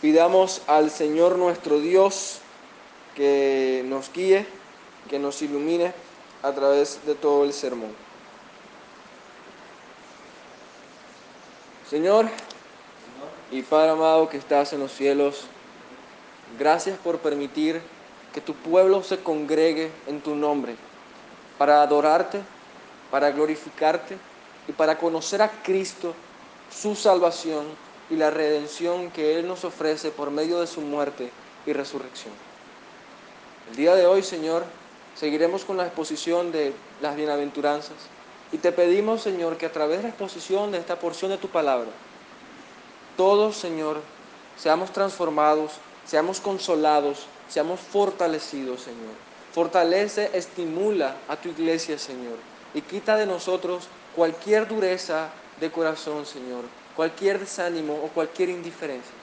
Pidamos al Señor nuestro Dios que nos guíe, que nos ilumine a través de todo el sermón. Señor y Padre amado que estás en los cielos, gracias por permitir que tu pueblo se congregue en tu nombre para adorarte, para glorificarte y para conocer a Cristo, su salvación y la redención que Él nos ofrece por medio de su muerte y resurrección. El día de hoy, Señor, seguiremos con la exposición de las bienaventuranzas y te pedimos, Señor, que a través de la exposición de esta porción de tu palabra, todos, Señor, seamos transformados, seamos consolados, seamos fortalecidos, Señor. Fortalece, estimula a tu iglesia, Señor, y quita de nosotros cualquier dureza de corazón, Señor, cualquier desánimo o cualquier indiferencia.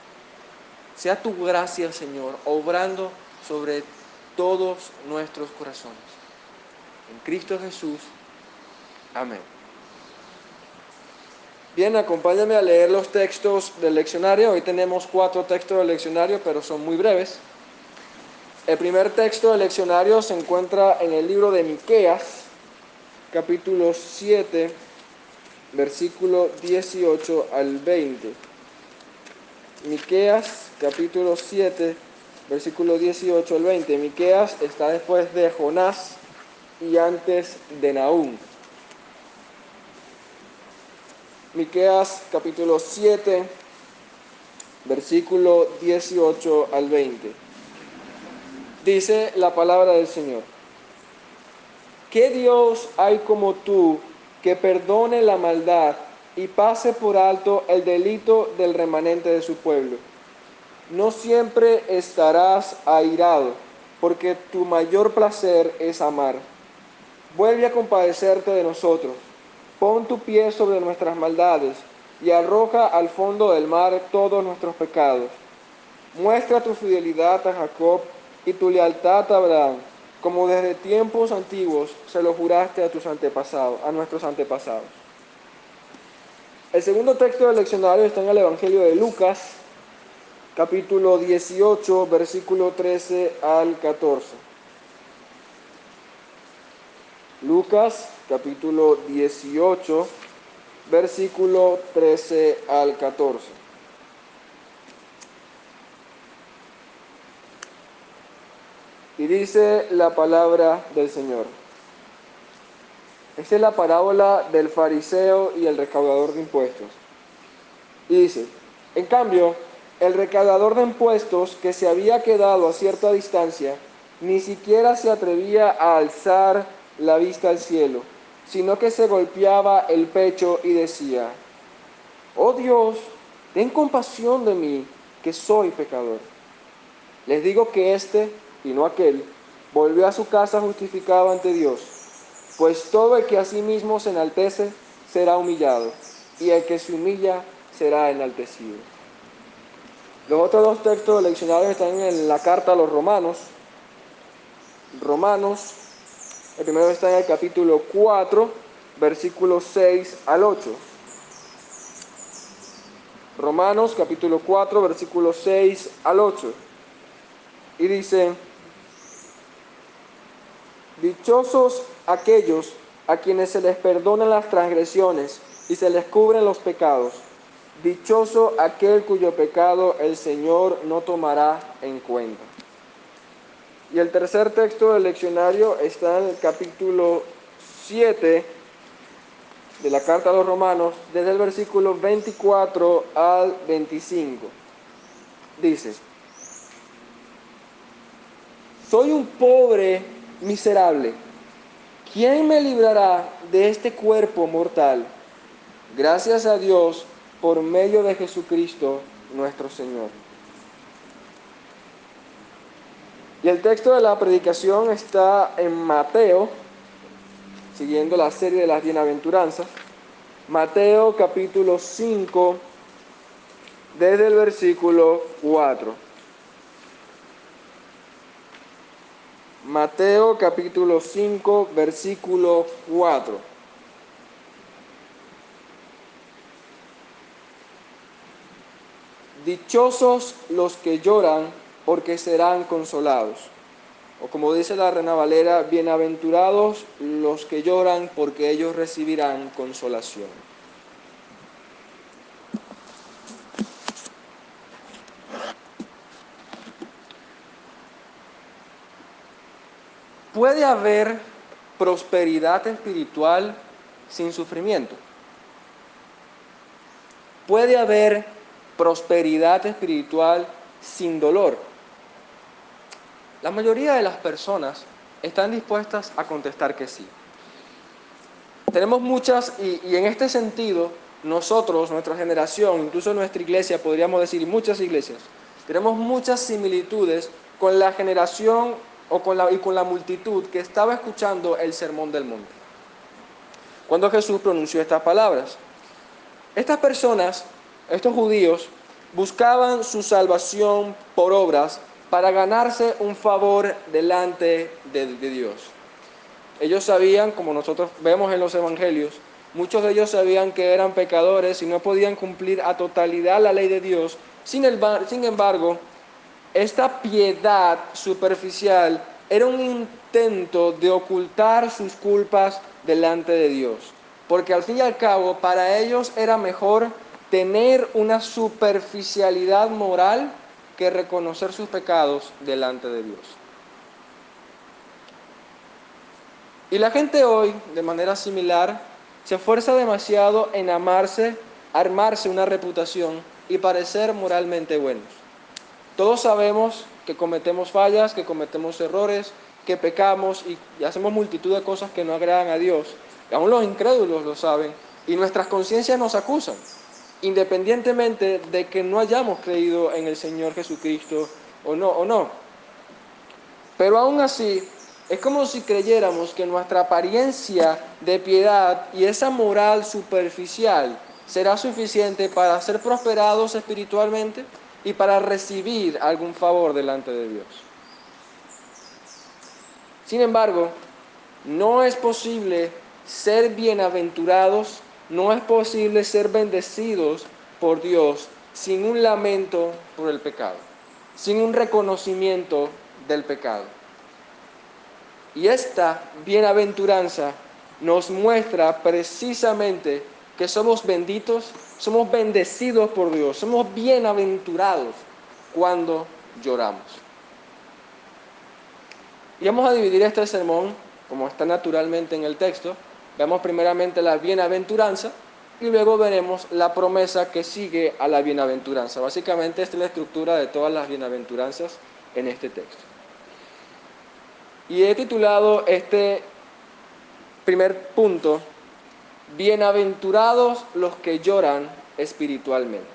Sea tu gracia, Señor, obrando sobre todos nuestros corazones. En Cristo Jesús. Amén. Bien, acompáñame a leer los textos del leccionario. Hoy tenemos cuatro textos del leccionario, pero son muy breves. El primer texto del leccionario se encuentra en el libro de Miqueas, capítulo 7, versículo 18 al 20. Miqueas, capítulo 7, versículo 18 al 20. Miqueas está después de Jonás y antes de Nahum. Miqueas capítulo 7, versículo 18 al 20. Dice la palabra del Señor. ¿Qué Dios hay como tú que perdone la maldad y pase por alto el delito del remanente de su pueblo? No siempre estarás airado, porque tu mayor placer es amar. Vuelve a compadecerte de nosotros Pon tu pie sobre nuestras maldades y arroja al fondo del mar todos nuestros pecados. Muestra tu fidelidad a Jacob y tu lealtad a Abraham, como desde tiempos antiguos se lo juraste a tus antepasados, a nuestros antepasados. El segundo texto del leccionario está en el Evangelio de Lucas, capítulo 18, versículo 13 al 14. Lucas capítulo 18, versículo 13 al 14. Y dice la palabra del Señor. Esta es la parábola del fariseo y el recaudador de impuestos. Y dice, en cambio, el recaudador de impuestos que se había quedado a cierta distancia, ni siquiera se atrevía a alzar la vista al cielo sino que se golpeaba el pecho y decía, oh Dios, ten compasión de mí, que soy pecador. Les digo que éste, y no aquel, volvió a su casa justificado ante Dios, pues todo el que a sí mismo se enaltece será humillado, y el que se humilla será enaltecido. Los otros dos textos leccionarios están en la carta a los romanos. Romanos el primero está en el capítulo 4, versículos 6 al 8. Romanos capítulo 4, versículos 6 al 8. Y dice, dichosos aquellos a quienes se les perdonan las transgresiones y se les cubren los pecados. Dichoso aquel cuyo pecado el Señor no tomará en cuenta. Y el tercer texto del leccionario está en el capítulo 7 de la carta a los romanos, desde el versículo 24 al 25. Dice, soy un pobre miserable. ¿Quién me librará de este cuerpo mortal? Gracias a Dios por medio de Jesucristo nuestro Señor. Y el texto de la predicación está en Mateo, siguiendo la serie de las bienaventuranzas. Mateo capítulo 5, desde el versículo 4. Mateo capítulo 5, versículo 4. dichosos los que lloran, porque serán consolados. O como dice la Reina Valera, bienaventurados los que lloran, porque ellos recibirán consolación. ¿Puede haber prosperidad espiritual sin sufrimiento? ¿Puede haber prosperidad espiritual sin dolor? La mayoría de las personas están dispuestas a contestar que sí. Tenemos muchas, y, en este sentido, nosotros, nuestra generación, incluso nuestra iglesia, podríamos decir, muchas iglesias, tenemos muchas similitudes con la generación o con la, y con la multitud que estaba escuchando el sermón del monte. Cuando Jesús pronunció estas palabras. Estas personas, estos judíos, buscaban su salvación por obras para ganarse un favor delante de, de Dios. Ellos sabían, como nosotros vemos en los evangelios, muchos de ellos sabían que eran pecadores y no podían cumplir a totalidad la ley de Dios. Sin, sin embargo, esta piedad superficial era un intento de ocultar sus culpas delante de Dios. Porque al fin y al cabo, para ellos era mejor tener una superficialidad moral que reconocer sus pecados delante de Dios. Y la gente hoy, de manera similar, se esfuerza demasiado en amarse, armarse una reputación y parecer moralmente buenos. Todos sabemos que cometemos fallas, que cometemos errores, que pecamos y, hacemos multitud de cosas que no agradan a Dios. Y aún los incrédulos lo saben y nuestras conciencias nos acusan independientemente de que no hayamos creído en el Señor Jesucristo o no, o no. Pero aún así, es como si creyéramos que nuestra apariencia de piedad y esa moral superficial será suficiente para ser prosperados espiritualmente y para recibir algún favor delante de Dios. Sin embargo, no es posible ser bienaventurados no es posible ser bendecidos por Dios sin un lamento por el pecado, sin un reconocimiento del pecado. Y esta bienaventuranza nos muestra precisamente que somos benditos, somos bendecidos por Dios, somos bienaventurados cuando lloramos. Y vamos a dividir este sermón, como está naturalmente en el texto, Vemos primeramente la bienaventuranza y luego veremos la promesa que sigue a la bienaventuranza. Básicamente esta es la estructura de todas las bienaventuranzas en este texto. Y he titulado este primer punto, Bienaventurados los que lloran espiritualmente.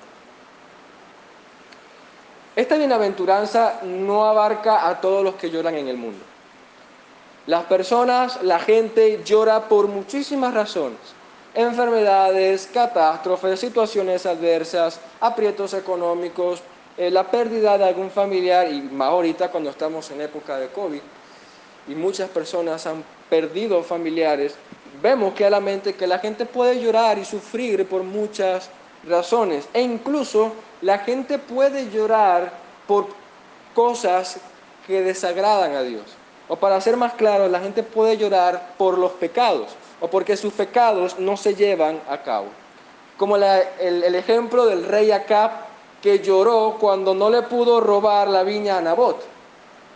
Esta bienaventuranza no abarca a todos los que lloran en el mundo. Las personas, la gente llora por muchísimas razones. Enfermedades, catástrofes, situaciones adversas, aprietos económicos, eh, la pérdida de algún familiar y más ahorita cuando estamos en época de COVID y muchas personas han perdido familiares, vemos claramente que la gente puede llorar y sufrir por muchas razones e incluso la gente puede llorar por cosas que desagradan a Dios. O para ser más claro, la gente puede llorar por los pecados o porque sus pecados no se llevan a cabo. Como el, el, ejemplo del rey Acab que lloró cuando no le pudo robar la viña a Nabot.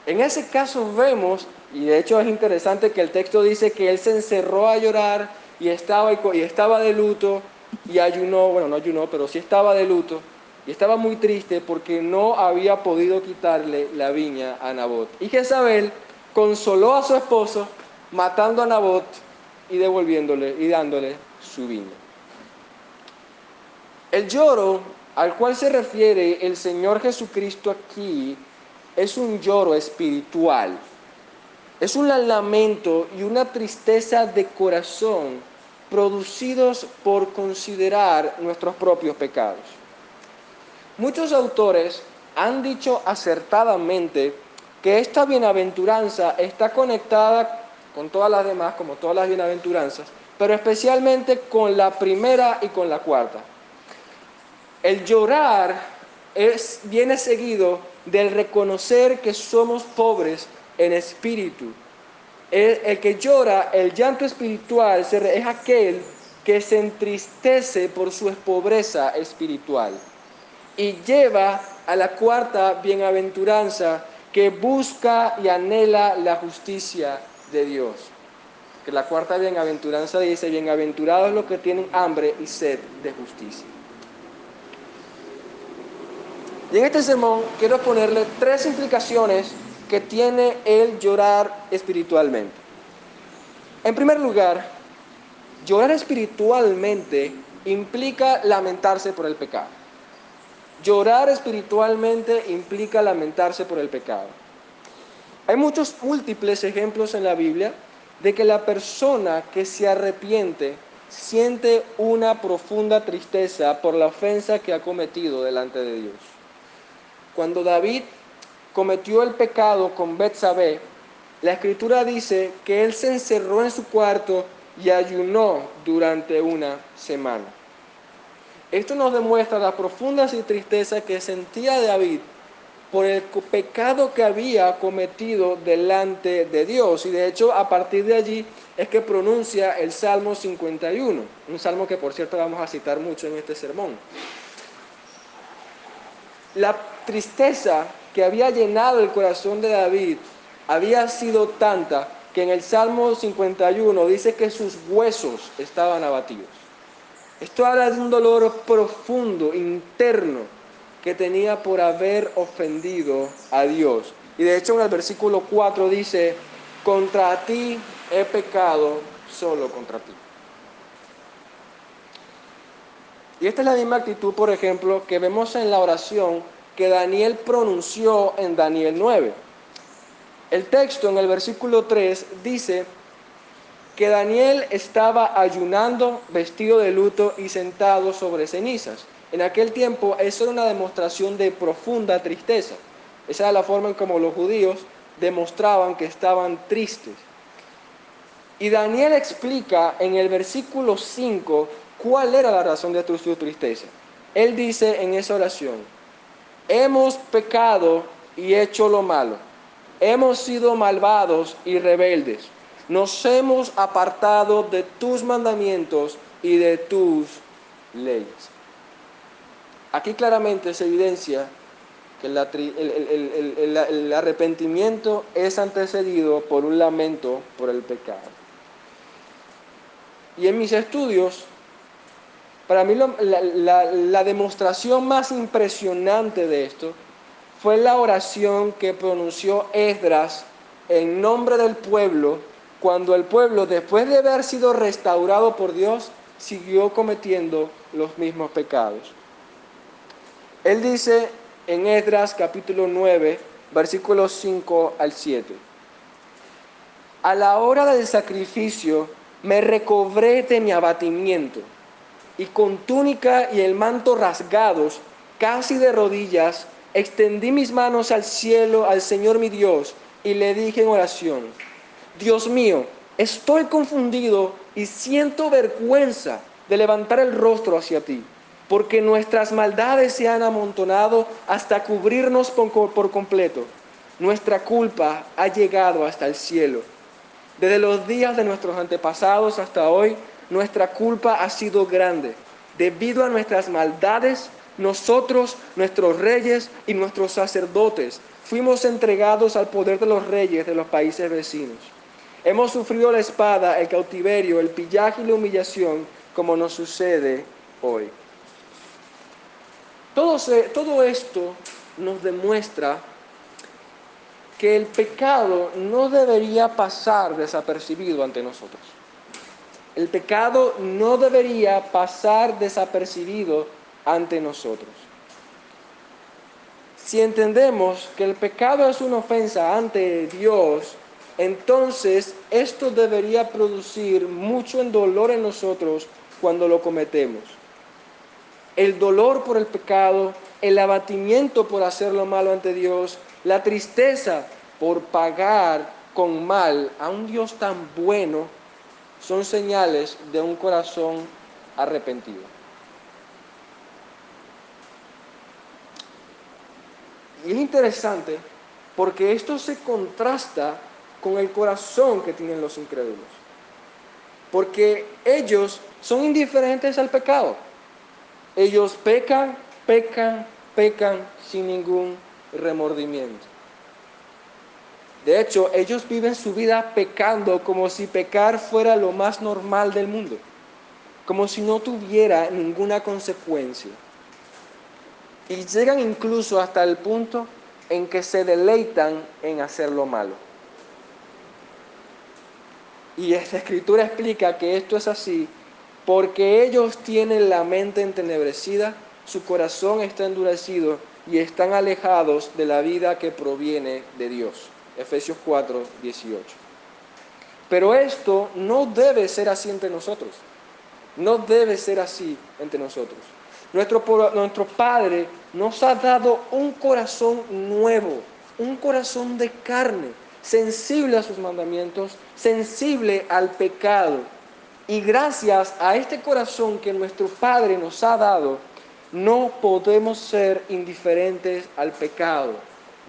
En ese caso vemos, y de hecho es interesante que el texto dice que él se encerró a llorar y estaba, y estaba de luto y ayunó, bueno, no ayunó, pero sí estaba de luto y estaba muy triste porque no había podido quitarle la viña a Nabot. Y Jezabel consoló a su esposo matando a Nabot y devolviéndole y dándole su vino. El lloro al cual se refiere el Señor Jesucristo aquí es un lloro espiritual. Es un lamento y una tristeza de corazón producidos por considerar nuestros propios pecados. Muchos autores han dicho acertadamente que esta bienaventuranza está conectada con todas las demás, como todas las bienaventuranzas, pero especialmente con la primera y con la cuarta. El llorar es, viene seguido del reconocer que somos pobres en espíritu. El, que llora, el llanto espiritual, es aquel que se entristece por su pobreza espiritual y lleva a la cuarta bienaventuranza que busca y anhela la justicia de Dios. Que la cuarta bienaventuranza dice, bienaventurados los que tienen hambre y sed de justicia. Y en este sermón quiero ponerle tres implicaciones que tiene el llorar espiritualmente. En primer lugar, Llorar espiritualmente implica lamentarse por el pecado. Llorar espiritualmente implica lamentarse por el pecado. Hay muchos múltiples ejemplos en la Biblia de que la persona que se arrepiente siente una profunda tristeza por la ofensa que ha cometido delante de Dios. Cuando David cometió el pecado con Betsabé, la escritura dice que él se encerró en su cuarto y ayunó durante una semana. Esto nos demuestra la profunda tristeza que sentía David por el pecado que había cometido delante de Dios. Y de hecho, a partir de allí es que pronuncia el Salmo 51, un salmo que por cierto vamos a citar mucho en este sermón. La tristeza que había llenado el corazón de David había sido tanta que en el Salmo 51 dice que sus huesos estaban abatidos. Esto habla de un dolor profundo, interno, que tenía por haber ofendido a Dios. Y de hecho en el versículo 4 dice, contra ti he pecado solo contra ti. Y esta es la misma actitud, por ejemplo, que vemos en la oración que Daniel pronunció en Daniel 9. El texto en el versículo 3 dice que Daniel estaba ayunando, vestido de luto y sentado sobre cenizas. En aquel tiempo eso era una demostración de profunda tristeza. Esa era la forma en como los judíos demostraban que estaban tristes. Y Daniel explica en el versículo 5 cuál era la razón de su tristeza. Él dice en esa oración, hemos pecado y hecho lo malo hemos sido malvados y rebeldes. Nos hemos apartado de tus mandamientos y de tus leyes. Aquí claramente se evidencia que el, arrepentimiento es antecedido por un lamento por el pecado. Y en mis estudios, para mí la demostración más impresionante de esto fue la oración que pronunció Esdras en nombre del pueblo cuando el pueblo, después de haber sido restaurado por Dios, siguió cometiendo los mismos pecados. Él dice en Esdras capítulo 9, versículos 5 al 7. A la hora del sacrificio me recobré de mi abatimiento y con túnica y el manto rasgados, casi de rodillas, extendí mis manos al cielo, al Señor mi Dios, y le dije en oración, Dios mío, estoy confundido y siento vergüenza de levantar el rostro hacia ti, porque nuestras maldades se han amontonado hasta cubrirnos por, completo. Nuestra culpa ha llegado hasta el cielo. Desde los días de nuestros antepasados hasta hoy, nuestra culpa ha sido grande. Debido a nuestras maldades, nosotros, nuestros reyes y nuestros sacerdotes, fuimos entregados al poder de los reyes de los países vecinos. Hemos sufrido la espada, el cautiverio, el pillaje y la humillación, como nos sucede hoy. Todo, todo esto nos demuestra que el pecado no debería pasar desapercibido ante nosotros. El pecado no debería pasar desapercibido ante nosotros. Si entendemos que el pecado es una ofensa ante Dios, entonces esto debería producir mucho dolor en nosotros cuando lo cometemos. El dolor por el pecado, el abatimiento por hacer lo malo ante Dios, la tristeza por pagar con mal a un Dios tan bueno, son señales de un corazón arrepentido. Y es interesante porque esto se contrasta con el corazón que tienen los incrédulos. Porque ellos son indiferentes al pecado. Ellos pecan, pecan, pecan sin ningún remordimiento. De hecho, ellos viven su vida pecando como si pecar fuera lo más normal del mundo, como si no tuviera ninguna consecuencia. Y llegan incluso hasta el punto en que se deleitan en hacer lo malo. Y esta escritura explica que esto es así porque ellos tienen la mente entenebrecida, su corazón está endurecido y están alejados de la vida que proviene de Dios. Efesios 4, 18. Pero esto no debe ser así entre nosotros. No debe ser así entre nosotros. Nuestro, nuestro Padre nos ha dado un corazón nuevo, un corazón de carne, sensible a sus mandamientos, sensible al pecado. Y gracias a este corazón que nuestro Padre nos ha dado, no podemos ser indiferentes al pecado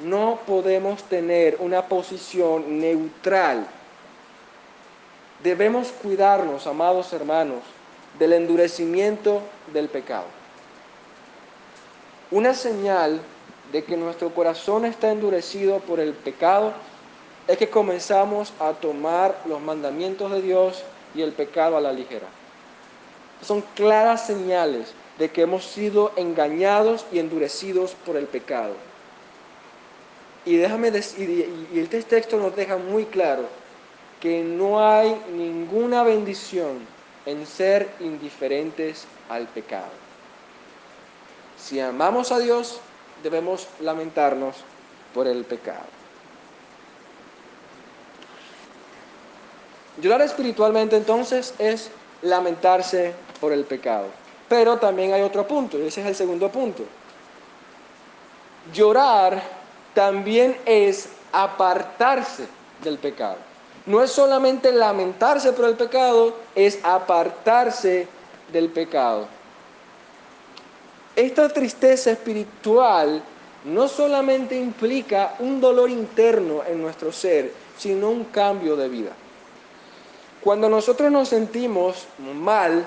no podemos tener una posición neutral. Debemos cuidarnos, amados hermanos, del endurecimiento del pecado. Una señal de que nuestro corazón está endurecido por el pecado es que comenzamos a tomar los mandamientos de Dios y el pecado a la ligera. Son claras señales de que hemos sido engañados y endurecidos por el pecado. Y déjame decir, y este texto nos deja muy claro que no hay ninguna bendición en ser indiferentes al pecado. Si amamos a Dios, debemos lamentarnos por el pecado. Llorar espiritualmente entonces es lamentarse por el pecado. Pero también hay otro punto, y ese es el segundo punto. Llorar también es apartarse del pecado. No es solamente lamentarse por el pecado, es apartarse del pecado. Esta tristeza espiritual no solamente implica un dolor interno en nuestro ser, sino un cambio de vida. Cuando nosotros nos sentimos mal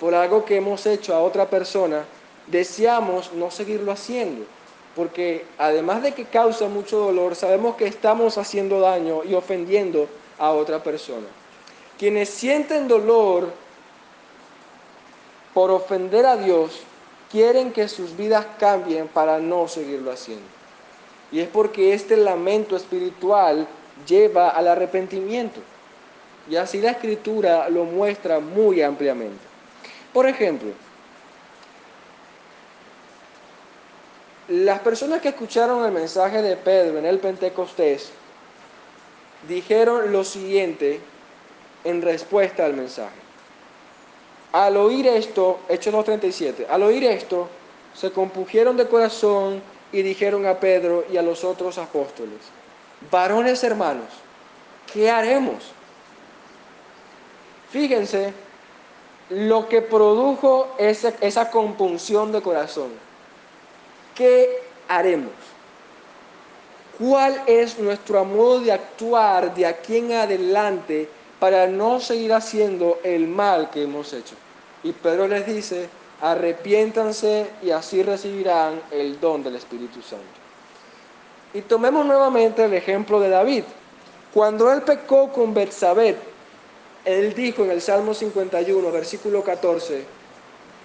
por algo que hemos hecho a otra persona, deseamos no seguirlo haciendo porque además de que causa mucho dolor, sabemos que estamos haciendo daño y ofendiendo a otra persona. Quienes sienten dolor por ofender a Dios, quieren que sus vidas cambien para no seguirlo haciendo. Y es porque este lamento espiritual lleva al arrepentimiento. Y así la escritura lo muestra muy ampliamente. Por ejemplo, Las personas que escucharon el mensaje de Pedro en el Pentecostés dijeron lo siguiente en respuesta al mensaje. Al oír esto, Hechos 2.37, al oír esto, se compugieron de corazón y dijeron a Pedro y a los otros apóstoles, varones hermanos, ¿qué haremos? Fíjense lo que produjo esa, esa compunción de corazón ¿qué haremos? ¿Cuál es nuestro modo de actuar de aquí en adelante para no seguir haciendo el mal que hemos hecho? Y Pedro les dice, arrepiéntanse y así recibirán el don del Espíritu Santo. Y tomemos nuevamente el ejemplo de David. Cuando él pecó con Betsabé, él dijo en el Salmo 51, versículo 14,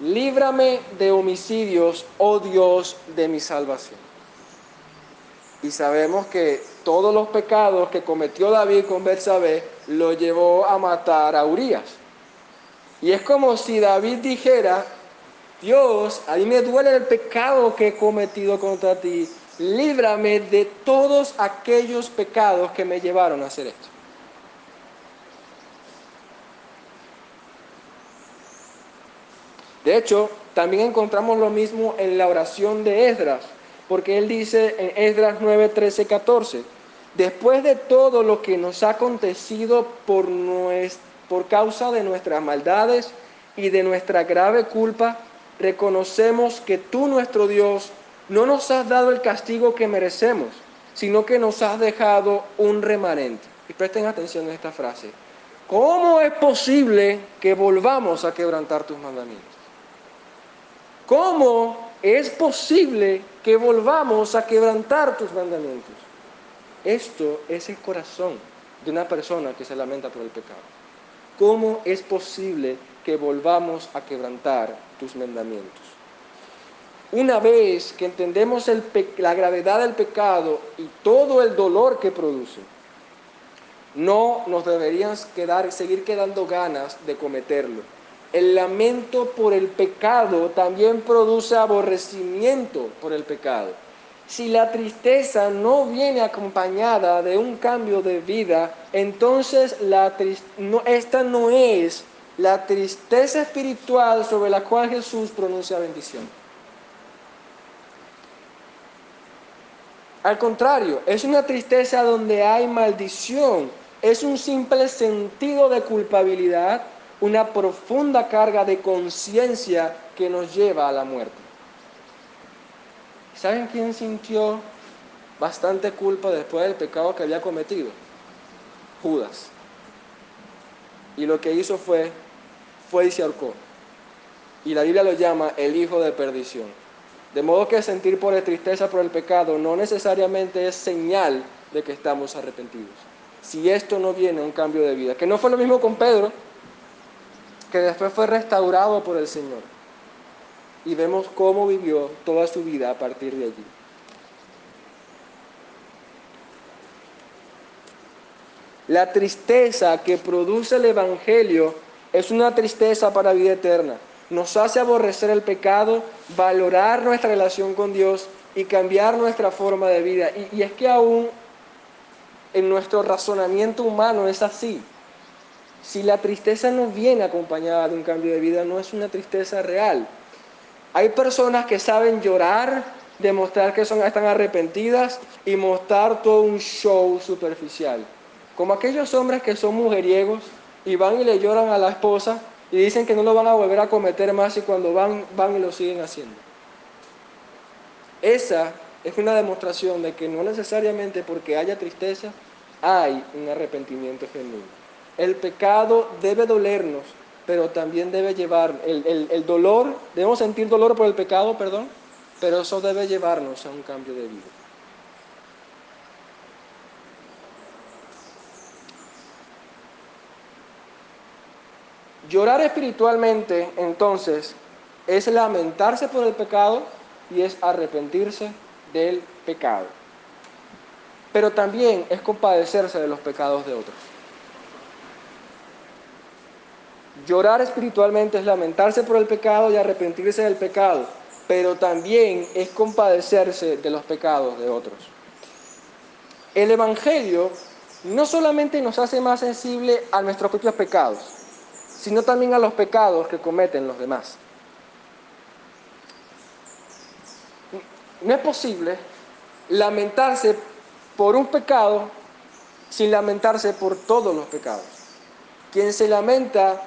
líbrame de homicidios, oh Dios de mi salvación. Y sabemos que todos los pecados que cometió David con Betsabé lo llevó a matar a Urias. Y es como si David dijera, Dios, a mí me duele el pecado que he cometido contra ti, líbrame de todos aquellos pecados que me llevaron a hacer esto. De hecho, también encontramos lo mismo en la oración de Esdras, porque él dice en Esdras 9, 13, 14, después de todo lo que nos ha acontecido por, por causa de nuestras maldades y de nuestra grave culpa, reconocemos que tú, nuestro Dios, no nos has dado el castigo que merecemos, sino que nos has dejado un remanente. Y presten atención a esta frase. ¿Cómo es posible que volvamos a quebrantar tus mandamientos? ¿Cómo es posible que volvamos a quebrantar tus mandamientos? Esto es el corazón de una persona que se lamenta por el pecado. ¿Cómo es posible que volvamos a quebrantar tus mandamientos? Una vez que entendemos la gravedad del pecado y todo el dolor que produce, no nos deberían quedar, seguir quedando ganas de cometerlo. El lamento por el pecado también produce aborrecimiento por el pecado. Si la tristeza no viene acompañada de un cambio de vida, entonces esta no es la tristeza espiritual sobre la cual Jesús pronuncia bendición. Al contrario, es una tristeza donde hay maldición, es un simple sentido de culpabilidad, una profunda carga de conciencia que nos lleva a la muerte. ¿Saben quién sintió bastante culpa después del pecado que había cometido? Judas. Y lo que hizo fue, fue y se ahorcó. Y la Biblia lo llama el hijo de perdición. De modo que sentir por la tristeza por el pecado no necesariamente es señal de que estamos arrepentidos. Si esto no viene a un cambio de vida, que no fue lo mismo con Pedro, que después fue restaurado por el Señor y vemos cómo vivió toda su vida a partir de allí. La tristeza que produce el Evangelio es una tristeza para vida eterna. Nos hace aborrecer el pecado, valorar nuestra relación con Dios y cambiar nuestra forma de vida. Y, y es que aún en nuestro razonamiento humano es así. Si la tristeza no viene acompañada de un cambio de vida, no es una tristeza real. Hay personas que saben llorar, demostrar que son, están arrepentidas y mostrar todo un show superficial. Como aquellos hombres que son mujeriegos y van y le lloran a la esposa y dicen que no lo van a volver a cometer más y cuando van, van y lo siguen haciendo. Esa es una demostración de que no necesariamente porque haya tristeza hay un arrepentimiento genuino. El pecado debe dolernos, pero también debe llevar el, dolor, debemos sentir dolor por el pecado, perdón, pero eso debe llevarnos a un cambio de vida. Llorar espiritualmente, entonces, es lamentarse por el pecado y es arrepentirse del pecado. Pero también es compadecerse de los pecados de otros. Llorar espiritualmente es lamentarse por el pecado y arrepentirse del pecado, pero también es compadecerse de los pecados de otros. El Evangelio no solamente nos hace más sensible a nuestros propios pecados, sino también a los pecados que cometen los demás. No es posible lamentarse por un pecado sin lamentarse por todos los pecados. Quien se lamenta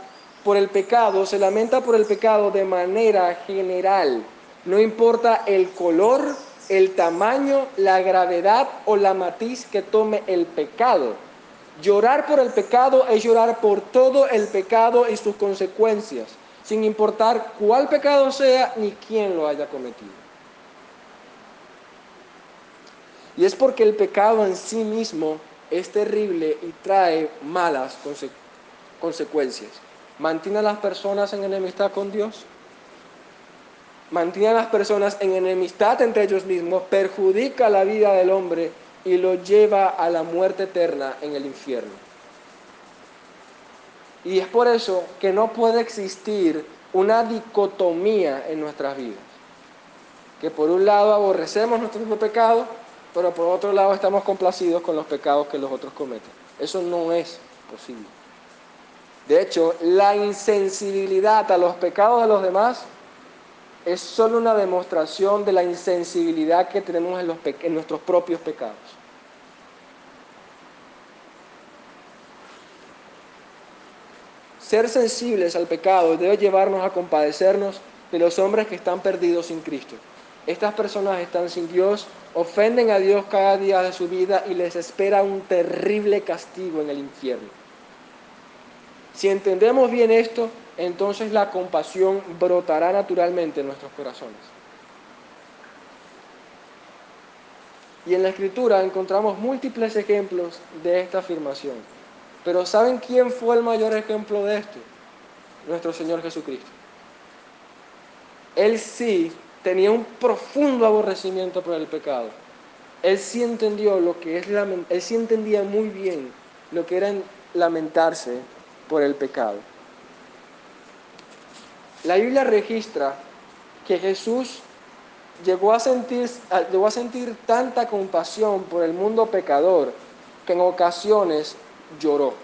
por el pecado, se lamenta por el pecado de manera general. No importa el color, el tamaño, la gravedad o la matiz que tome el pecado. Llorar por el pecado es llorar por todo el pecado y sus consecuencias, sin importar cuál pecado sea ni quién lo haya cometido. Y es porque el pecado en sí mismo es terrible y trae malas consecuencias mantiene a las personas en enemistad con Dios, mantiene a las personas en enemistad entre ellos mismos, perjudica la vida del hombre y lo lleva a la muerte eterna en el infierno. Y es por eso que no puede existir una dicotomía en nuestras vidas. Que por un lado aborrecemos nuestro mismo pecado, pero por otro lado estamos complacidos con los pecados que los otros cometen. Eso no es posible. De hecho, la insensibilidad a los pecados de los demás es solo una demostración de la insensibilidad que tenemos en, nuestros propios pecados. Ser sensibles al pecado debe llevarnos a compadecernos de los hombres que están perdidos sin Cristo. Estas personas están sin Dios, ofenden a Dios cada día de su vida y les espera un terrible castigo en el infierno. Si entendemos bien esto, entonces la compasión brotará naturalmente en nuestros corazones. Y en la escritura encontramos múltiples ejemplos de esta afirmación. Pero ¿saben quién fue el mayor ejemplo de esto? Nuestro Señor Jesucristo. Él sí tenía un profundo aborrecimiento por el pecado. Él sí entendió lo que es él sí entendía muy bien lo que era lamentarse por el pecado. La Biblia registra que Jesús llegó a sentir, llegó a sentir tanta compasión por el mundo pecador que en ocasiones lloró.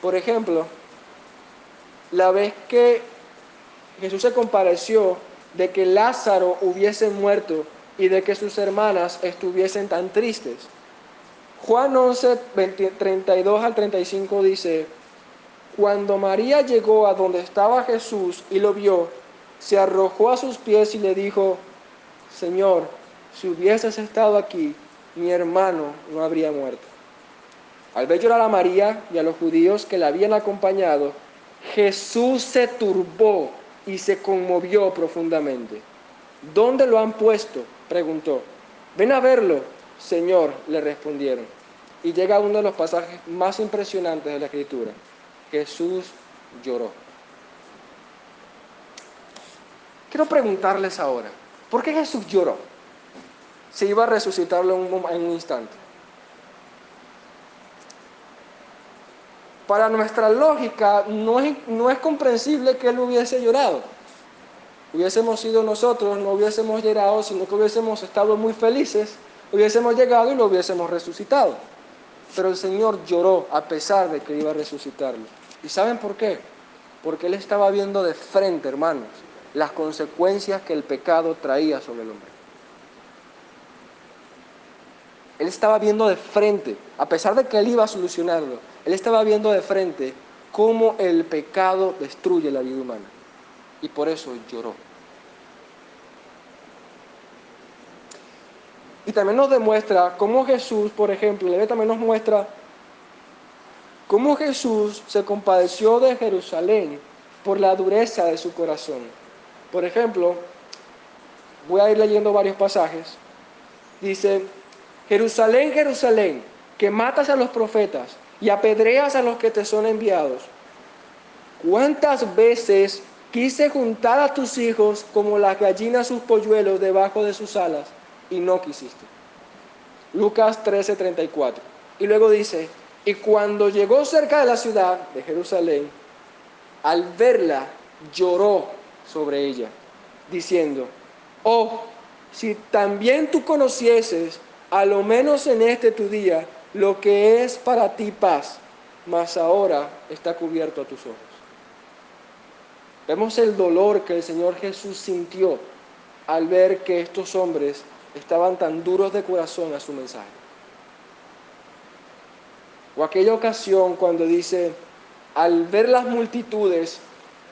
Por ejemplo, la vez que Jesús se compareció de que Lázaro hubiese muerto y de que sus hermanas estuviesen tan tristes. Juan 11, 32 al 35 dice, cuando María llegó a donde estaba Jesús y lo vio, se arrojó a sus pies y le dijo, Señor, si hubieses estado aquí, mi hermano no habría muerto. Al ver llorar a María y a los judíos que la habían acompañado, Jesús se turbó y se conmovió profundamente. ¿Dónde lo han puesto? preguntó. Ven a verlo, Señor, le respondieron. Y llega uno de los pasajes más impresionantes de la Escritura. Jesús lloró. Quiero preguntarles ahora, ¿por qué Jesús lloró? Se iba a resucitarlo en un, instante. Para nuestra lógica no es, no es comprensible que Él hubiese llorado. Hubiésemos sido nosotros, no hubiésemos llorado, sino que hubiésemos estado muy felices, hubiésemos llegado y lo hubiésemos resucitado. Pero el Señor lloró a pesar de que iba a resucitarlo. ¿Y saben por qué? Porque Él estaba viendo de frente, hermanos, las consecuencias que el pecado traía sobre el hombre. Él estaba viendo de frente, a pesar de que Él iba a solucionarlo, Él estaba viendo de frente cómo el pecado destruye la vida humana. Y por eso lloró. Y también nos demuestra cómo Jesús, por ejemplo, también nos muestra cómo Jesús se compadeció de Jerusalén por la dureza de su corazón. Por ejemplo, voy a ir leyendo varios pasajes. Dice, Jerusalén, Jerusalén, que matas a los profetas y apedreas a los que te son enviados. ¿Cuántas veces quise juntar a tus hijos como las gallinas sus polluelos debajo de sus alas? Y no quisiste. Lucas 13:34. Y luego dice, y cuando llegó cerca de la ciudad de Jerusalén, al verla lloró sobre ella, diciendo, oh, si también tú conocieses, a lo menos en este tu día, lo que es para ti paz, mas ahora está cubierto a tus ojos. Vemos el dolor que el Señor Jesús sintió al ver que estos hombres estaban tan duros de corazón a su mensaje. O aquella ocasión cuando dice, al ver las multitudes,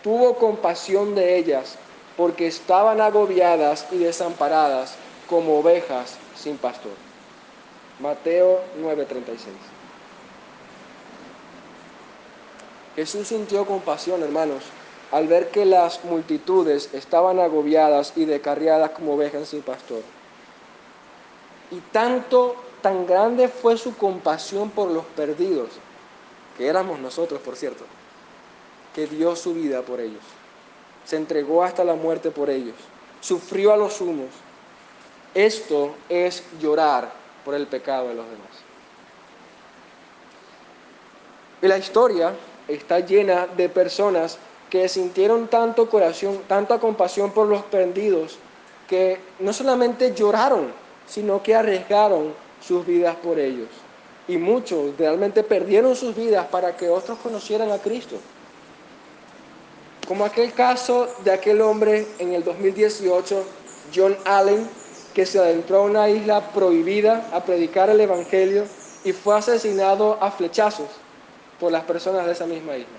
tuvo compasión de ellas, porque estaban agobiadas y desamparadas como ovejas sin pastor. Mateo 9:36. Jesús sintió compasión, hermanos, al ver que las multitudes estaban agobiadas y descarriadas como ovejas sin pastor. Y tanto, tan grande fue su compasión por los perdidos, que éramos nosotros, por cierto, que dio su vida por ellos. Se entregó hasta la muerte por ellos. Sufrió a los humos. Esto es llorar por el pecado de los demás. Y la historia está llena de personas que sintieron tanto corazón, tanta compasión por los perdidos, que no solamente lloraron, sino que arriesgaron sus vidas por ellos. Y muchos realmente perdieron sus vidas para que otros conocieran a Cristo. Como aquel caso de aquel hombre en el 2018, John Allen, que se adentró a una isla prohibida a predicar el Evangelio y fue asesinado a flechazos por las personas de esa misma isla.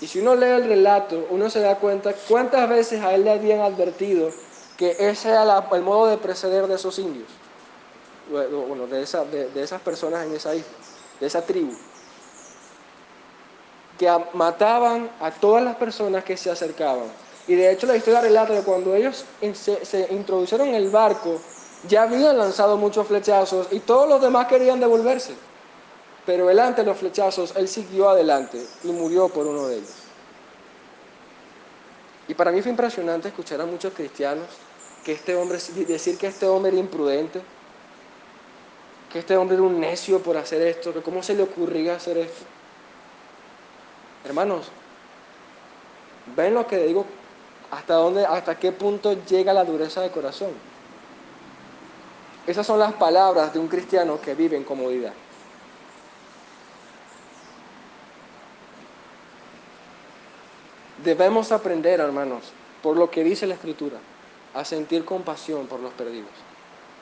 Y si uno lee el relato, uno se da cuenta cuántas veces a él le habían advertido que ese era el modo de proceder de esos indios, bueno, de, de, esas personas en esa isla, de esa tribu, que mataban a todas las personas que se acercaban. Y de hecho la historia relata que cuando ellos se, se introdujeron en el barco, ya habían lanzado muchos flechazos y todos los demás querían devolverse. Pero él ante los flechazos, él siguió adelante y murió por uno de ellos. Y para mí fue impresionante escuchar a muchos cristianos que este hombre, decir que este hombre era imprudente, que este hombre era un necio por hacer esto, que cómo se le ocurría hacer esto. Hermanos, ven lo que digo, hasta dónde, hasta qué punto llega la dureza de corazón. Esas son las palabras de un cristiano que vive en comodidad. Debemos aprender, hermanos, por lo que dice la Escritura, a sentir compasión por los perdidos.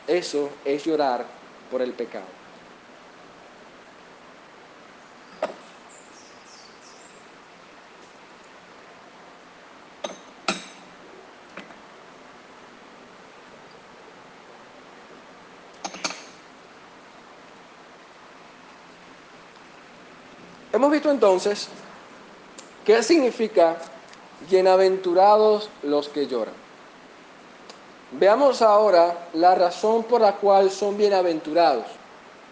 Eso es llorar por el pecado. Hemos visto entonces qué significa bienaventurados los que lloran. Veamos ahora la razón por la cual son bienaventurados,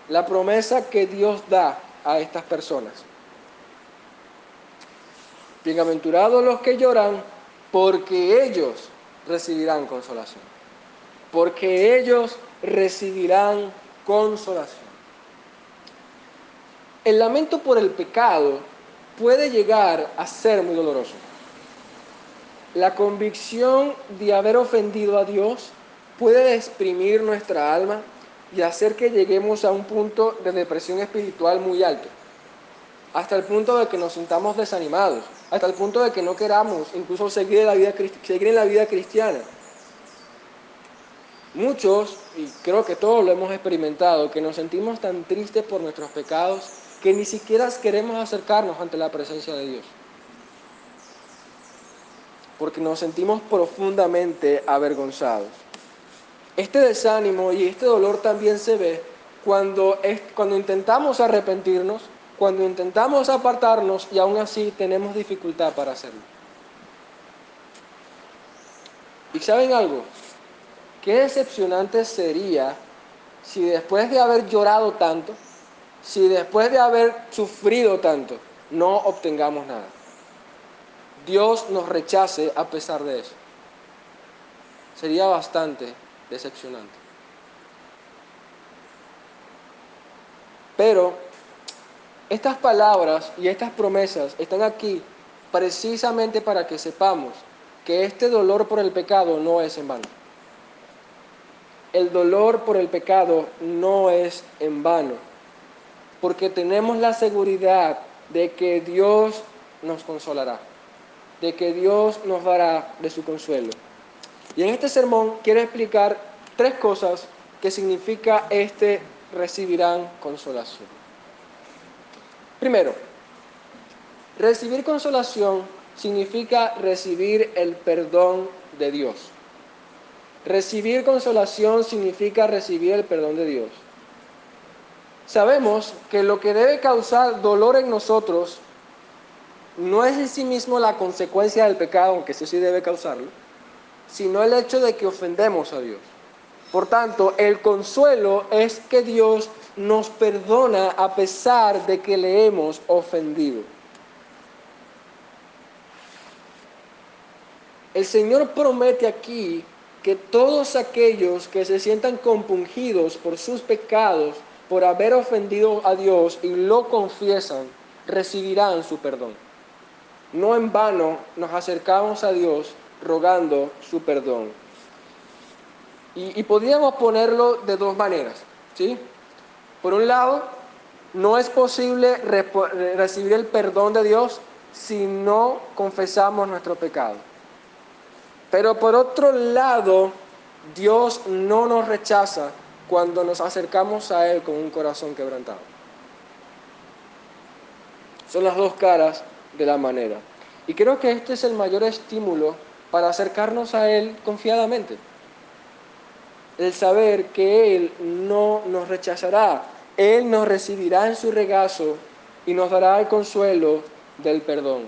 la promesa que Dios da a estas personas. Bienaventurados los que lloran, porque ellos recibirán consolación. Porque ellos recibirán consolación. El lamento por el pecado puede llegar a ser muy doloroso. La convicción de haber ofendido a Dios puede exprimir nuestra alma y hacer que lleguemos a un punto de depresión espiritual muy alto, hasta el punto de que nos sintamos desanimados, hasta el punto de que no queramos incluso seguir en la vida, seguir en la vida cristiana. Muchos, y creo que todos lo hemos experimentado, que nos sentimos tan tristes por nuestros pecados que ni siquiera queremos acercarnos ante la presencia de Dios porque nos sentimos profundamente avergonzados. Este desánimo y este dolor también se ve cuando, cuando intentamos arrepentirnos, cuando intentamos apartarnos y aún así tenemos dificultad para hacerlo. ¿Y saben algo? Qué decepcionante sería si después de haber llorado tanto, si después de haber sufrido tanto, no obtengamos nada. Dios nos rechace a pesar de eso. Sería bastante decepcionante. Pero estas palabras y estas promesas están aquí precisamente para que sepamos que este dolor por el pecado no es en vano. El dolor por el pecado no es en vano, porque tenemos la seguridad de que Dios nos consolará de que Dios nos dará de su consuelo. Y en este sermón quiero explicar tres cosas que significa este recibirán consolación. Primero, recibir consolación significa recibir el perdón de Dios. Recibir consolación significa recibir el perdón de Dios. Sabemos que lo que debe causar dolor en nosotros no es en sí mismo la consecuencia del pecado, aunque eso sí debe causarlo, sino el hecho de que ofendemos a Dios. Por tanto, el consuelo es que Dios nos perdona a pesar de que le hemos ofendido. El Señor promete aquí que todos aquellos que se sientan compungidos por sus pecados, por haber ofendido a Dios y lo confiesan, recibirán su perdón. No en vano nos acercamos a Dios rogando su perdón. Y, podríamos ponerlo de dos maneras. ¿sí? Por un lado, no es posible recibir el perdón de Dios si no confesamos nuestro pecado. Pero por otro lado, Dios no nos rechaza cuando nos acercamos a Él con un corazón quebrantado. Son las dos caras de la manera. Y creo que este es el mayor estímulo para acercarnos a Él confiadamente. El saber que Él no nos rechazará, Él nos recibirá en su regazo y nos dará el consuelo del perdón.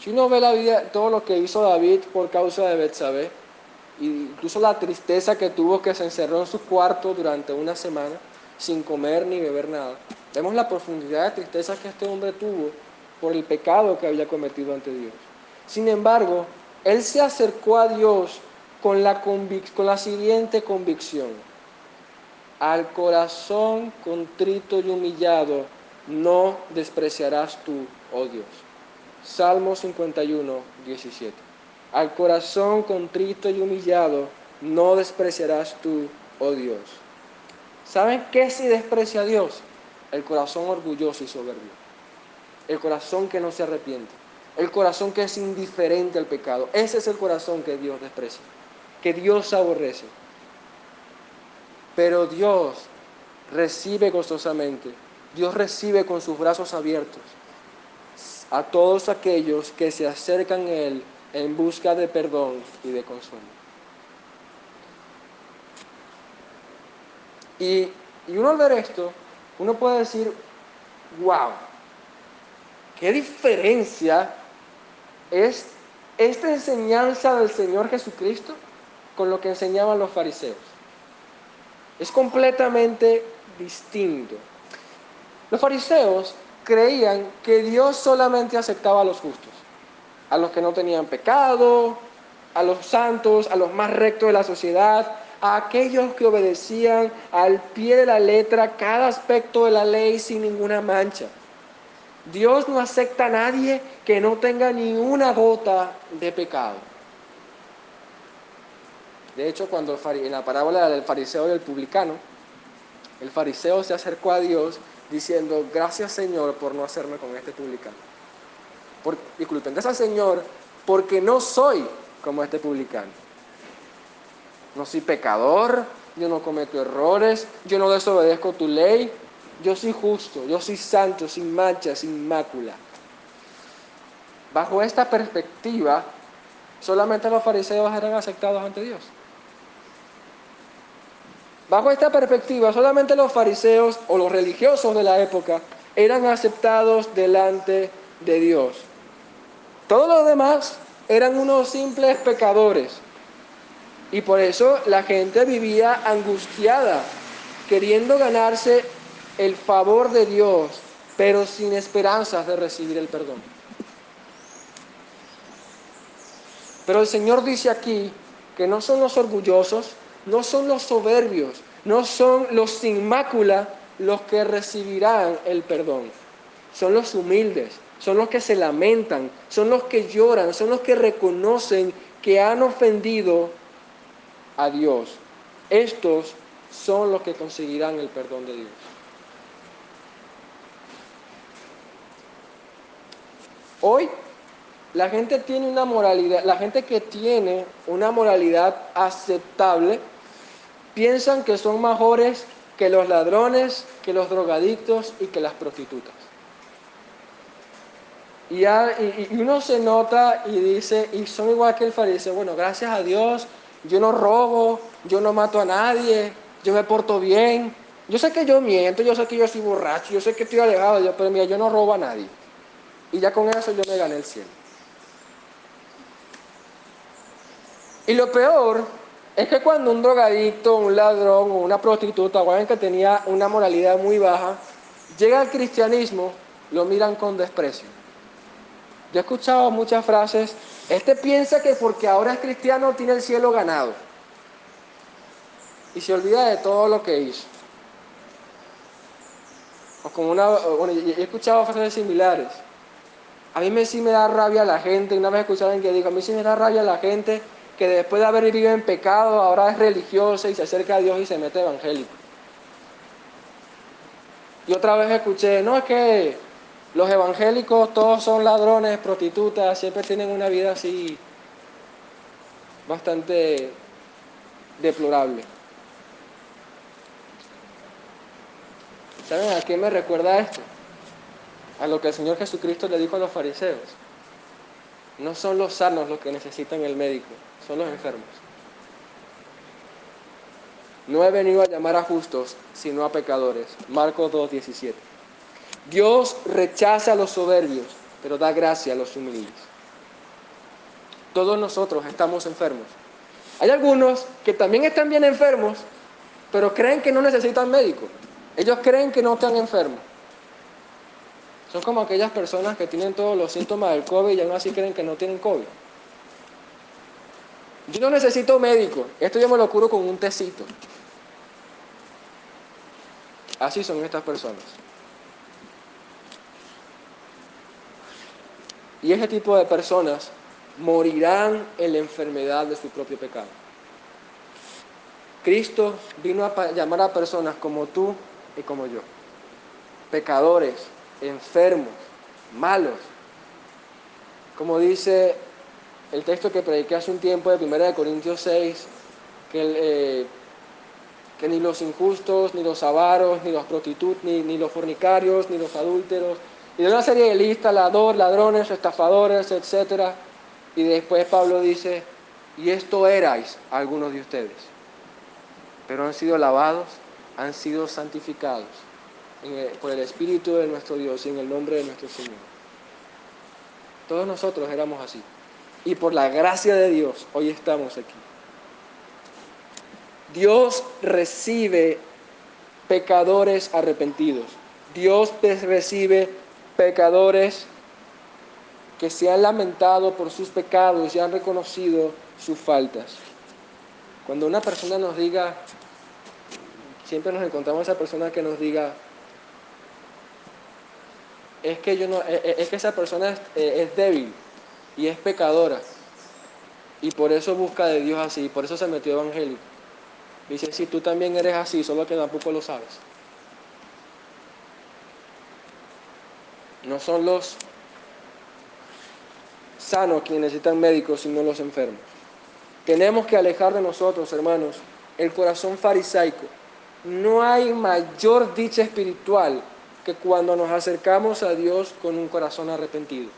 Si uno ve la vida, todo lo que hizo David por causa de Betsabé, incluso la tristeza que tuvo que se encerró en su cuarto durante una semana sin comer ni beber nada, vemos la profundidad de tristeza que este hombre tuvo por el pecado que había cometido ante Dios. Sin embargo, él se acercó a Dios con la, con la siguiente convicción. Al corazón contrito y humillado no despreciarás tú, oh Dios. Salmo 51, 17. Al corazón contrito y humillado no despreciarás tú, oh Dios. ¿Saben qué si desprecia a Dios? El corazón orgulloso y soberbio. El corazón que no se arrepiente. El corazón que es indiferente al pecado. Ese es el corazón que Dios desprecia. Que Dios aborrece. Pero Dios recibe gozosamente. Dios recibe con sus brazos abiertos a todos aquellos que se acercan a Él en busca de perdón y de consuelo. Y, uno al ver esto, uno puede decir, wow, qué diferencia es esta enseñanza del Señor Jesucristo con lo que enseñaban los fariseos. Es completamente distinto. Los fariseos creían que Dios solamente aceptaba a los justos, a los que no tenían pecado, a los santos, a los más rectos de la sociedad, a aquellos que obedecían al pie de la letra cada aspecto de la ley sin ninguna mancha. Dios no acepta a nadie que no tenga ni una gota de pecado. De hecho, cuando en la parábola del fariseo y del publicano, el fariseo se acercó a Dios diciendo, gracias Señor por no hacerme con este publicano. Por, disculpen, gracias Señor porque no soy como este publicano. No soy pecador, yo no cometo errores, yo no desobedezco tu ley, yo soy justo, yo soy santo, sin mancha, sin mácula. Bajo esta perspectiva, solamente los fariseos eran aceptados ante Dios. Bajo esta perspectiva, solamente los fariseos o los religiosos de la época eran aceptados delante de Dios. Todos los demás eran unos simples pecadores y por eso la gente vivía angustiada, queriendo ganarse el favor de Dios, pero sin esperanzas de recibir el perdón. Pero el Señor dice aquí que no son los orgullosos, no son los soberbios, no son los sin mácula los que recibirán el perdón. Son los humildes, son los que se lamentan, son los que lloran, son los que reconocen que han ofendido a Dios. Estos son los que conseguirán el perdón de Dios. Hoy la gente tiene una moralidad, la gente que tiene una moralidad aceptable, piensan que son mejores que los ladrones, que los drogadictos y que las prostitutas. Y, uno se nota y dice, y son igual que el fariseo, bueno, gracias a Dios yo no robo, yo no mato a nadie, yo me porto bien. Yo sé que yo miento, yo sé que yo soy borracho, yo sé que estoy alejado de Dios, pero mira, yo no robo a nadie. Y ya con eso yo me gané el cielo. Y lo peor es que cuando un drogadicto, un ladrón o una prostituta, o alguien que tenía una moralidad muy baja, llega al cristianismo, lo miran con desprecio. Yo he escuchado muchas frases, este piensa que porque ahora es cristiano tiene el cielo ganado. Y se olvida de todo lo que hizo. O como una, he escuchado frases similares. A mí me, sí me da rabia la gente, una vez alguien que dijo, a mí sí me da rabia la gente que después de haber vivido en pecado ahora es religiosa y se acerca a Dios y se mete evangélico. Y otra vez escuché, no es que los evangélicos todos son ladrones, prostitutas, siempre tienen una vida así bastante deplorable. ¿Saben a qué me recuerda esto? A lo que el Señor Jesucristo le dijo a los fariseos. No son los sanos los que necesitan el médico, son los enfermos. No he venido a llamar a justos, sino a pecadores. Marcos 2.17. Dios rechaza a los soberbios, pero da gracia a los humildes. Todos nosotros estamos enfermos. Hay algunos que también están bien enfermos, pero creen que no necesitan médico. Ellos creen que no están enfermos. Son como aquellas personas que tienen todos los síntomas del COVID y aún así creen que no tienen COVID. Yo no necesito médico. Esto yo me lo curo con un tecito. Así son estas personas. Y ese tipo de personas morirán en la enfermedad de su propio pecado. Cristo vino a llamar a personas como tú y como yo, pecadores, enfermos, malos. Como dice el texto que prediqué hace un tiempo de 1 Corintios 6, que, eh, que, ni los injustos, ni los avaros, ni los prostitutos, ni, ni los fornicarios, ni los adúlteros, y de una serie de listas, ladrones, estafadores, etc. Y después Pablo dice, y esto erais algunos de ustedes, pero han sido lavados, han sido santificados por el Espíritu de nuestro Dios y en el nombre de nuestro Señor. Todos nosotros éramos así. Y por la gracia de Dios, hoy estamos aquí. Dios recibe pecadores arrepentidos. Dios recibe pecadores que se han lamentado por sus pecados y han reconocido sus faltas. Cuando una persona nos diga, siempre nos encontramos esa persona que nos diga, es que, yo no, e, e, es que esa persona es, e, es débil y es pecadora y por eso busca de Dios así, por eso se metió evangélico. Dice, si tú también eres así, solo que tampoco lo sabes. No son los sanos quienes necesitan médicos, sino los enfermos. Tenemos que alejar de nosotros, hermanos, el corazón farisaico. No hay mayor dicha espiritual que cuando nos acercamos a Dios con un corazón arrepentido.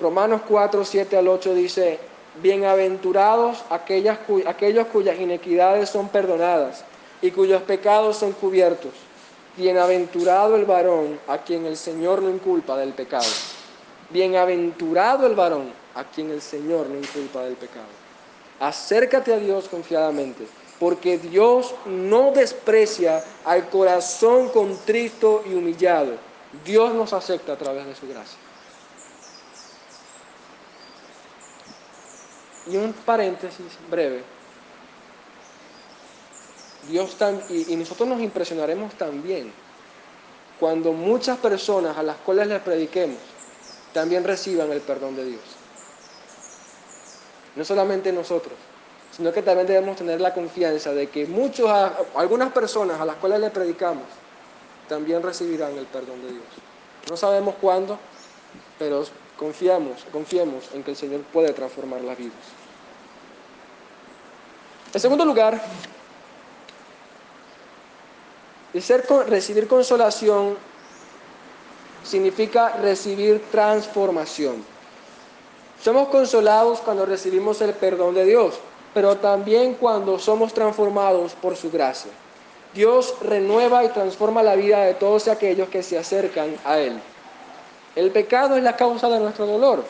Romanos 4, 7 al 8 dice, bienaventurados aquellos cuyas inequidades son perdonadas y cuyos pecados son cubiertos. Bienaventurado el varón a quien el Señor no inculpa del pecado. Bienaventurado el varón a quien el Señor no inculpa del pecado. Acércate a Dios confiadamente, porque Dios no desprecia al corazón contrito y humillado. Dios nos acepta a través de su gracia. Y un paréntesis breve Dios y, nosotros nos impresionaremos también cuando muchas personas a las cuales les prediquemos también reciban el perdón de Dios. No solamente nosotros, sino que también debemos tener la confianza de que muchos, algunas personas a las cuales le predicamos también recibirán el perdón de Dios. No sabemos cuándo, pero confiamos, confiemos en que el Señor puede transformar las vidas. En segundo lugar, el ser, recibir consolación significa recibir transformación. Somos consolados cuando recibimos el perdón de Dios, pero también cuando somos transformados por su gracia. Dios renueva y transforma la vida de todos aquellos que se acercan a Él. El pecado es la causa de nuestro dolor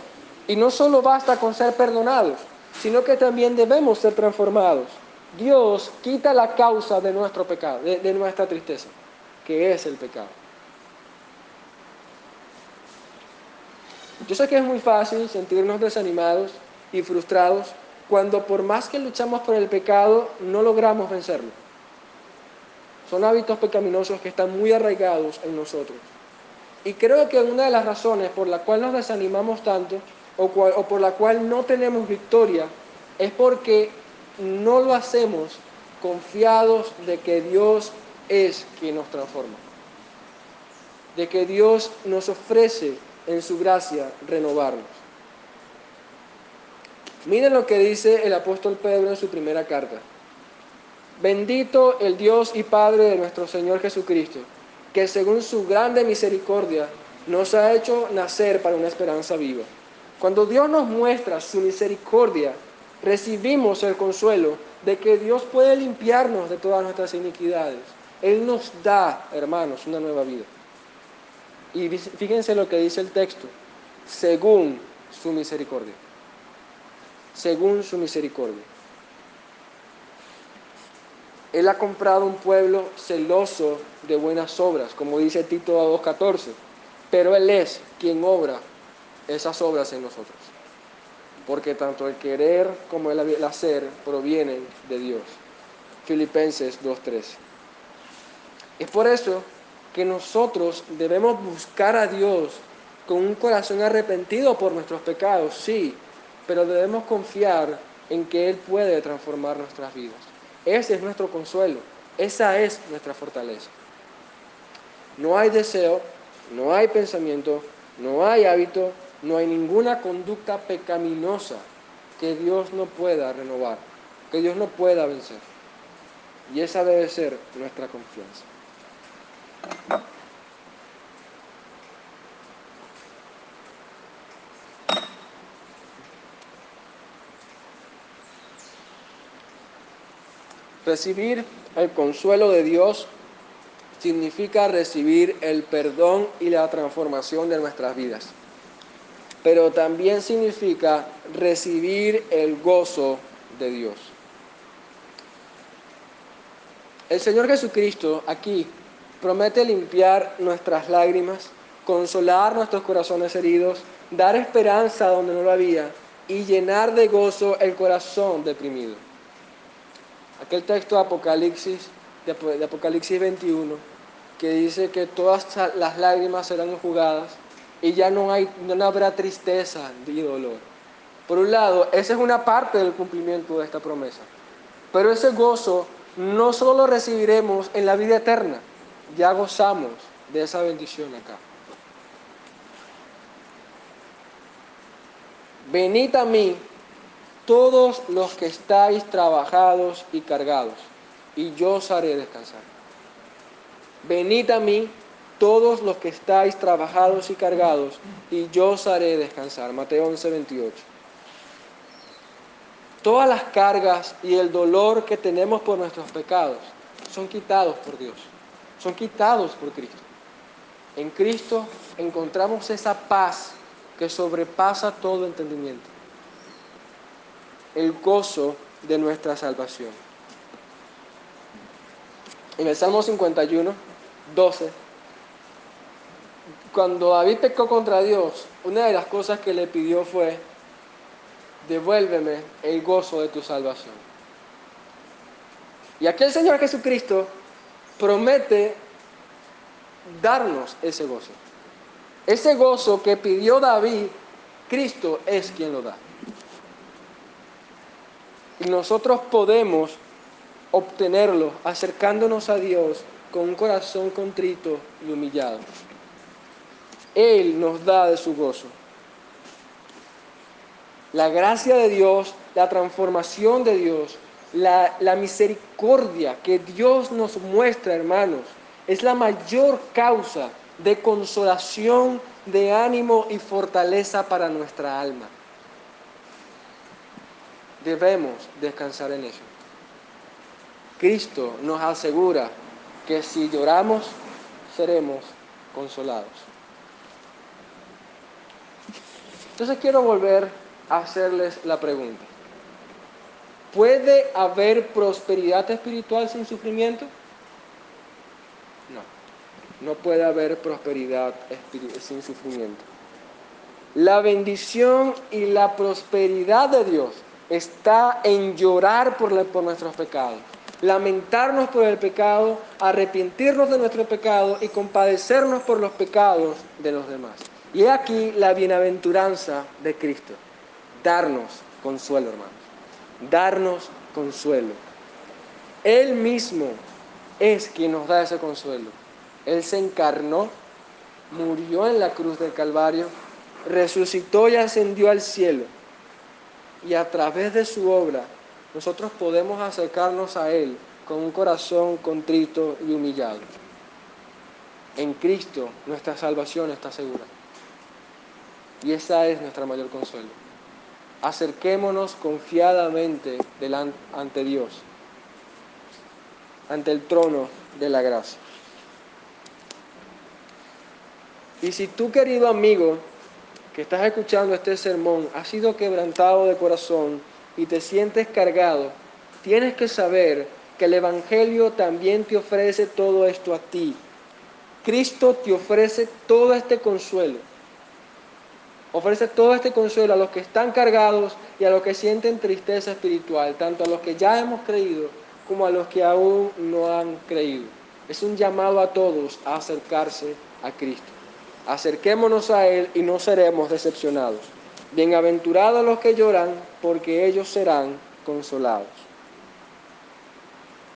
y no solo basta con ser perdonados, sino que también debemos ser transformados. Dios quita la causa de nuestro pecado, de, nuestra tristeza, que es el pecado. Yo sé que es muy fácil sentirnos desanimados y frustrados cuando por más que luchamos por el pecado no logramos vencerlo. Son hábitos pecaminosos que están muy arraigados en nosotros. Y creo que una de las razones por la cual nos desanimamos tanto o, o por la cual no tenemos victoria es porque no lo hacemos confiados de que Dios es quien nos transforma, de que Dios nos ofrece en su gracia renovarnos. Miren lo que dice el apóstol Pedro en su primera carta. Bendito el Dios y Padre de nuestro Señor Jesucristo, que según su grande misericordia nos ha hecho nacer para una esperanza viva Cuando Dios nos muestra su misericordia, recibimos el consuelo de que Dios puede limpiarnos de todas nuestras iniquidades. Él nos da, hermanos, una nueva vida. Y fíjense lo que dice el texto, según su misericordia. Según su misericordia. Él ha comprado un pueblo celoso de buenas obras, como dice Tito 2.14, pero Él es quien obra esas obras en nosotros. Porque tanto el querer como el hacer provienen de Dios. Filipenses 2.13. Es por eso que nosotros debemos buscar a Dios con un corazón arrepentido por nuestros pecados, sí, pero debemos confiar en que Él puede transformar nuestras vidas. Ese es nuestro consuelo, esa es nuestra fortaleza. No hay deseo, no hay pensamiento, no hay hábito, no hay ninguna conducta pecaminosa que Dios no pueda renovar, que Dios no pueda vencer. Y esa debe ser nuestra confianza. Recibir el consuelo de Dios significa recibir el perdón y la transformación de nuestras vidas. Pero también significa recibir el gozo de Dios. El Señor Jesucristo aquí promete limpiar nuestras lágrimas, consolar nuestros corazones heridos, dar esperanza donde no lo había y llenar de gozo el corazón deprimido. Aquel texto de Apocalipsis, de Apocalipsis 21, que dice que todas las lágrimas serán enjugadas y ya no habrá tristeza ni dolor. Por un lado, esa es una parte del cumplimiento de esta promesa. Pero ese gozo no solo lo recibiremos en la vida eterna, ya gozamos de esa bendición acá. Venid a mí todos los que estáis trabajados y cargados, y yo os haré descansar. Venid a mí todos los que estáis trabajados y cargados, y yo os haré descansar. Mateo 11, 28. Todas las cargas y el dolor que tenemos por nuestros pecados son quitados por Dios son quitados por Cristo. En Cristo encontramos esa paz que sobrepasa todo entendimiento. El gozo de nuestra salvación. En el Salmo 51, 12, cuando David pecó contra Dios, una de las cosas que le pidió fue, devuélveme el gozo de tu salvación. Y aquel Señor Jesucristo promete darnos ese gozo. Ese gozo que pidió David, Cristo es quien lo da. Nosotros podemos obtenerlo acercándonos a Dios con un corazón contrito y humillado. Él nos da de su gozo. La gracia de Dios, la transformación de Dios la, misericordia que Dios nos muestra, hermanos, es la mayor causa de consolación, de ánimo y fortaleza para nuestra alma. Debemos descansar en eso. Cristo nos asegura que si lloramos, seremos consolados. Entonces quiero volver a hacerles la pregunta. ¿Puede haber prosperidad espiritual sin sufrimiento? No, no puede haber prosperidad sin sufrimiento. La bendición y la prosperidad de Dios está en llorar por, por nuestros pecados, lamentarnos por el pecado, arrepentirnos de nuestro pecado y compadecernos por los pecados de los demás. Y aquí la bienaventuranza de Cristo, darnos consuelo, hermano darnos consuelo. Él mismo es quien nos da ese consuelo. Él se encarnó, murió en la cruz del Calvario, resucitó y ascendió al cielo. Y a través de su obra nosotros podemos acercarnos a Él con un corazón contrito y humillado. En Cristo nuestra salvación está segura. Y esa es nuestra mayor consuelo. Acerquémonos confiadamente delante, ante Dios, ante el trono de la gracia. Y si tú, querido amigo, que estás escuchando este sermón, has sido quebrantado de corazón y te sientes cargado, tienes que saber que el Evangelio también te ofrece todo esto a ti. Cristo te ofrece todo este consuelo. Ofrece todo este consuelo a los que están cargados y a los que sienten tristeza espiritual, tanto a los que ya hemos creído como a los que aún no han creído. Es un llamado a todos a acercarse a Cristo. Acerquémonos a Él y no seremos decepcionados. Bienaventurados los que lloran, porque ellos serán consolados.